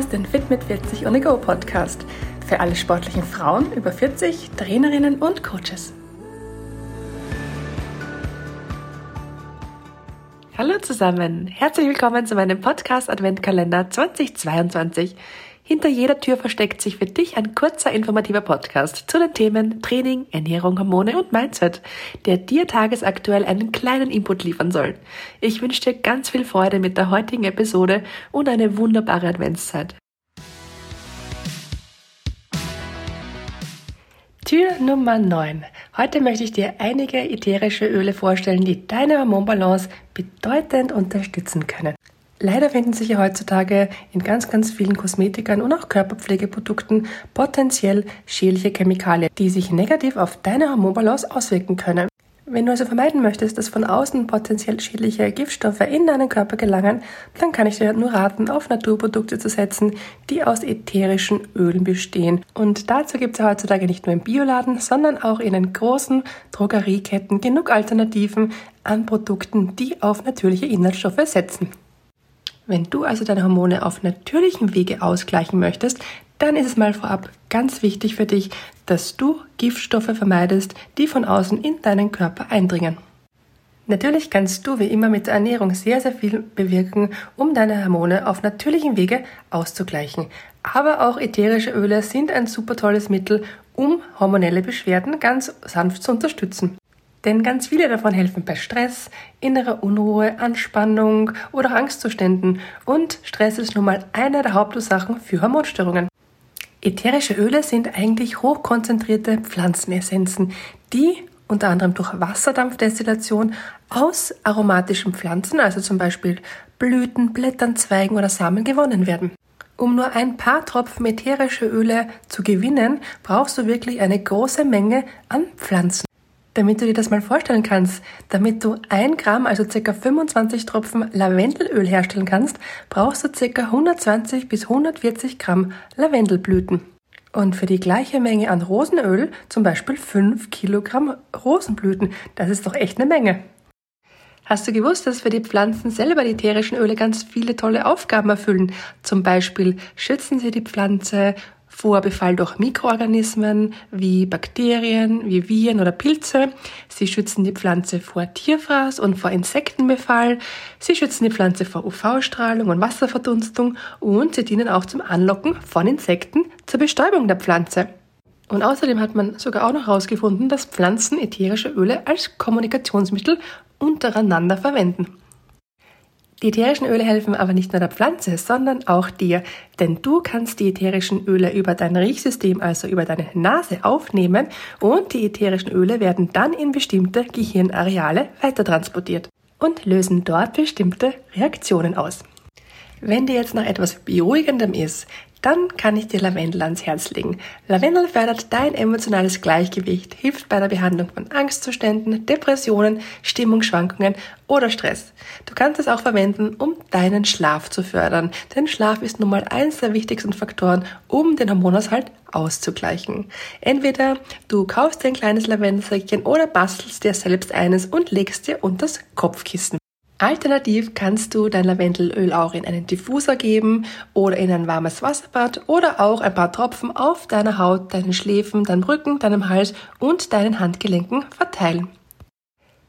hörst den Fit mit 40 on Go Podcast für alle sportlichen Frauen über 40, Trainerinnen und Coaches. Hallo zusammen, herzlich willkommen zu meinem Podcast Adventkalender 2022. Hinter jeder Tür versteckt sich für dich ein kurzer informativer Podcast zu den Themen Training, Ernährung, Hormone und Mindset, der dir tagesaktuell einen kleinen Input liefern soll. Ich wünsche dir ganz viel Freude mit der heutigen Episode und eine wunderbare Adventszeit. Tür Nummer 9. Heute möchte ich dir einige ätherische Öle vorstellen, die deine Hormonbalance bedeutend unterstützen können. Leider finden sich ja heutzutage in ganz, ganz vielen Kosmetikern und auch Körperpflegeprodukten potenziell schädliche Chemikalien, die sich negativ auf deine Hormonbalance auswirken können. Wenn du also vermeiden möchtest, dass von außen potenziell schädliche Giftstoffe in deinen Körper gelangen, dann kann ich dir nur raten, auf Naturprodukte zu setzen, die aus ätherischen Ölen bestehen. Und dazu gibt es ja heutzutage nicht nur im Bioladen, sondern auch in den großen Drogerieketten genug Alternativen an Produkten, die auf natürliche Inhaltsstoffe setzen. Wenn du also deine Hormone auf natürlichem Wege ausgleichen möchtest, dann ist es mal vorab ganz wichtig für dich, dass du Giftstoffe vermeidest, die von außen in deinen Körper eindringen. Natürlich kannst du wie immer mit der Ernährung sehr, sehr viel bewirken, um deine Hormone auf natürlichem Wege auszugleichen. Aber auch ätherische Öle sind ein super tolles Mittel, um hormonelle Beschwerden ganz sanft zu unterstützen. Denn ganz viele davon helfen bei Stress, innerer Unruhe, Anspannung oder Angstzuständen. Und Stress ist nun mal eine der Hauptursachen für Hormonstörungen. Ätherische Öle sind eigentlich hochkonzentrierte Pflanzenessenzen, die unter anderem durch Wasserdampfdestillation aus aromatischen Pflanzen, also zum Beispiel Blüten, Blättern, Zweigen oder Samen gewonnen werden. Um nur ein paar Tropfen ätherische Öle zu gewinnen, brauchst du wirklich eine große Menge an Pflanzen. Damit du dir das mal vorstellen kannst, damit du ein Gramm, also ca. 25 Tropfen Lavendelöl herstellen kannst, brauchst du ca. 120 bis 140 Gramm Lavendelblüten. Und für die gleiche Menge an Rosenöl, zum Beispiel 5 Kilogramm Rosenblüten, das ist doch echt eine Menge. Hast du gewusst, dass für die Pflanzen selber die ätherischen Öle ganz viele tolle Aufgaben erfüllen? Zum Beispiel schützen sie die Pflanze vor Befall durch Mikroorganismen wie Bakterien, wie Viren oder Pilze. Sie schützen die Pflanze vor Tierfraß und vor Insektenbefall. Sie schützen die Pflanze vor UV-Strahlung und Wasserverdunstung und sie dienen auch zum Anlocken von Insekten zur Bestäubung der Pflanze. Und außerdem hat man sogar auch noch herausgefunden, dass Pflanzen ätherische Öle als Kommunikationsmittel untereinander verwenden. Die ätherischen Öle helfen aber nicht nur der Pflanze, sondern auch dir, denn du kannst die ätherischen Öle über dein Riechsystem, also über deine Nase aufnehmen und die ätherischen Öle werden dann in bestimmte Gehirnareale weitertransportiert und lösen dort bestimmte Reaktionen aus. Wenn dir jetzt noch etwas beruhigendem ist, dann kann ich dir Lavendel ans Herz legen. Lavendel fördert dein emotionales Gleichgewicht, hilft bei der Behandlung von Angstzuständen, Depressionen, Stimmungsschwankungen oder Stress. Du kannst es auch verwenden, um deinen Schlaf zu fördern, denn Schlaf ist nun mal eines der wichtigsten Faktoren, um den Hormonaushalt auszugleichen. Entweder du kaufst dir ein kleines Lavendelsäckchen oder bastelst dir selbst eines und legst dir unters Kopfkissen. Alternativ kannst du dein Lavendelöl auch in einen Diffuser geben oder in ein warmes Wasserbad oder auch ein paar Tropfen auf deiner Haut, deinen Schläfen, deinem Rücken, deinem Hals und deinen Handgelenken verteilen.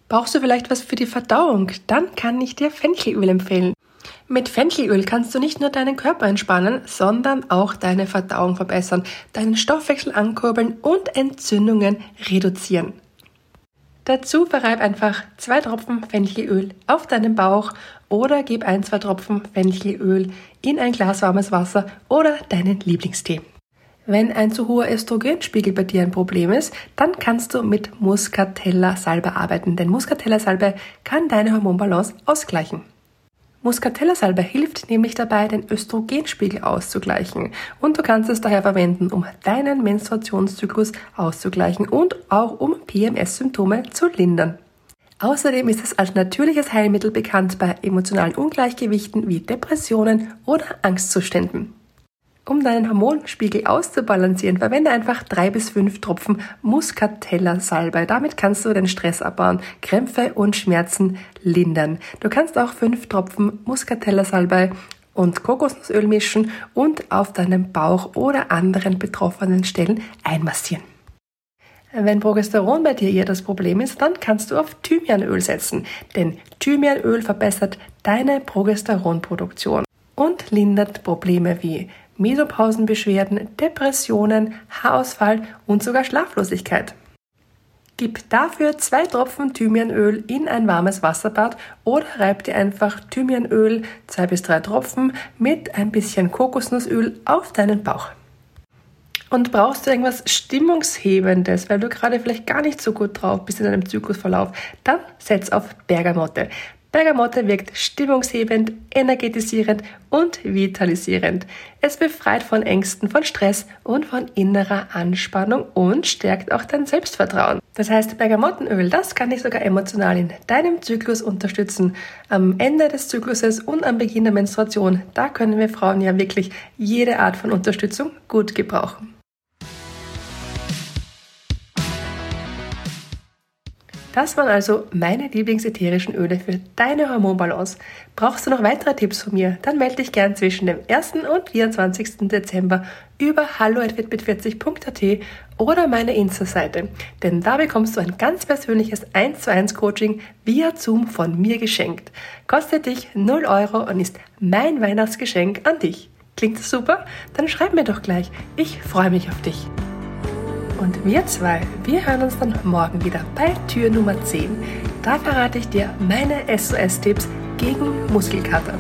Brauchst du vielleicht was für die Verdauung? Dann kann ich dir Fenchelöl empfehlen. Mit Fenchelöl kannst du nicht nur deinen Körper entspannen, sondern auch deine Verdauung verbessern, deinen Stoffwechsel ankurbeln und Entzündungen reduzieren. Dazu verreib einfach zwei Tropfen Fenchelöl auf deinen Bauch oder gib ein, zwei Tropfen Fenchelöl in ein Glas warmes Wasser oder deinen Lieblingstee. Wenn ein zu hoher Östrogenspiegel bei dir ein Problem ist, dann kannst du mit Muscatella-Salbe arbeiten, denn Muscatella-Salbe kann deine Hormonbalance ausgleichen. Muscatella-Salbe hilft nämlich dabei, den Östrogenspiegel auszugleichen und du kannst es daher verwenden, um deinen Menstruationszyklus auszugleichen und auch um PMS-Symptome zu lindern. Außerdem ist es als natürliches Heilmittel bekannt bei emotionalen Ungleichgewichten wie Depressionen oder Angstzuständen. Um deinen Hormonspiegel auszubalancieren, verwende einfach drei bis fünf Tropfen Muscatella-Salbei. Damit kannst du den Stress abbauen, Krämpfe und Schmerzen lindern. Du kannst auch fünf Tropfen Muscatella-Salbei und Kokosnussöl mischen und auf deinem Bauch oder anderen betroffenen Stellen einmassieren. Wenn Progesteron bei dir eher das Problem ist, dann kannst du auf Thymianöl setzen, denn Thymianöl verbessert deine Progesteronproduktion und lindert Probleme wie Mesopausenbeschwerden, Depressionen, Haarausfall und sogar Schlaflosigkeit. Gib dafür zwei Tropfen Thymianöl in ein warmes Wasserbad oder reib dir einfach Thymianöl, zwei bis drei Tropfen mit ein bisschen Kokosnussöl auf deinen Bauch. Und brauchst du irgendwas Stimmungshebendes, weil du gerade vielleicht gar nicht so gut drauf bist in deinem Zyklusverlauf, dann setz auf Bergamotte. Bergamotte wirkt stimmungshebend, energetisierend und vitalisierend. Es befreit von Ängsten, von Stress und von innerer Anspannung und stärkt auch dein Selbstvertrauen. Das heißt, Bergamottenöl, das kann dich sogar emotional in deinem Zyklus unterstützen. Am Ende des Zykluses und am Beginn der Menstruation, da können wir Frauen ja wirklich jede Art von Unterstützung gut gebrauchen. Das waren also meine Lieblingsätherischen Öle für deine Hormonbalance. Brauchst du noch weitere Tipps von mir? Dann melde dich gern zwischen dem 1. und 24. Dezember über hallo.fitbit40.at oder meine Insta-Seite. Denn da bekommst du ein ganz persönliches 1 zu 1 Coaching via Zoom von mir geschenkt. Kostet dich 0 Euro und ist mein Weihnachtsgeschenk an dich. Klingt das super? Dann schreib mir doch gleich. Ich freue mich auf dich. Und wir zwei, wir hören uns dann morgen wieder bei Tür Nummer 10. Da verrate ich dir meine SOS-Tipps gegen Muskelkater.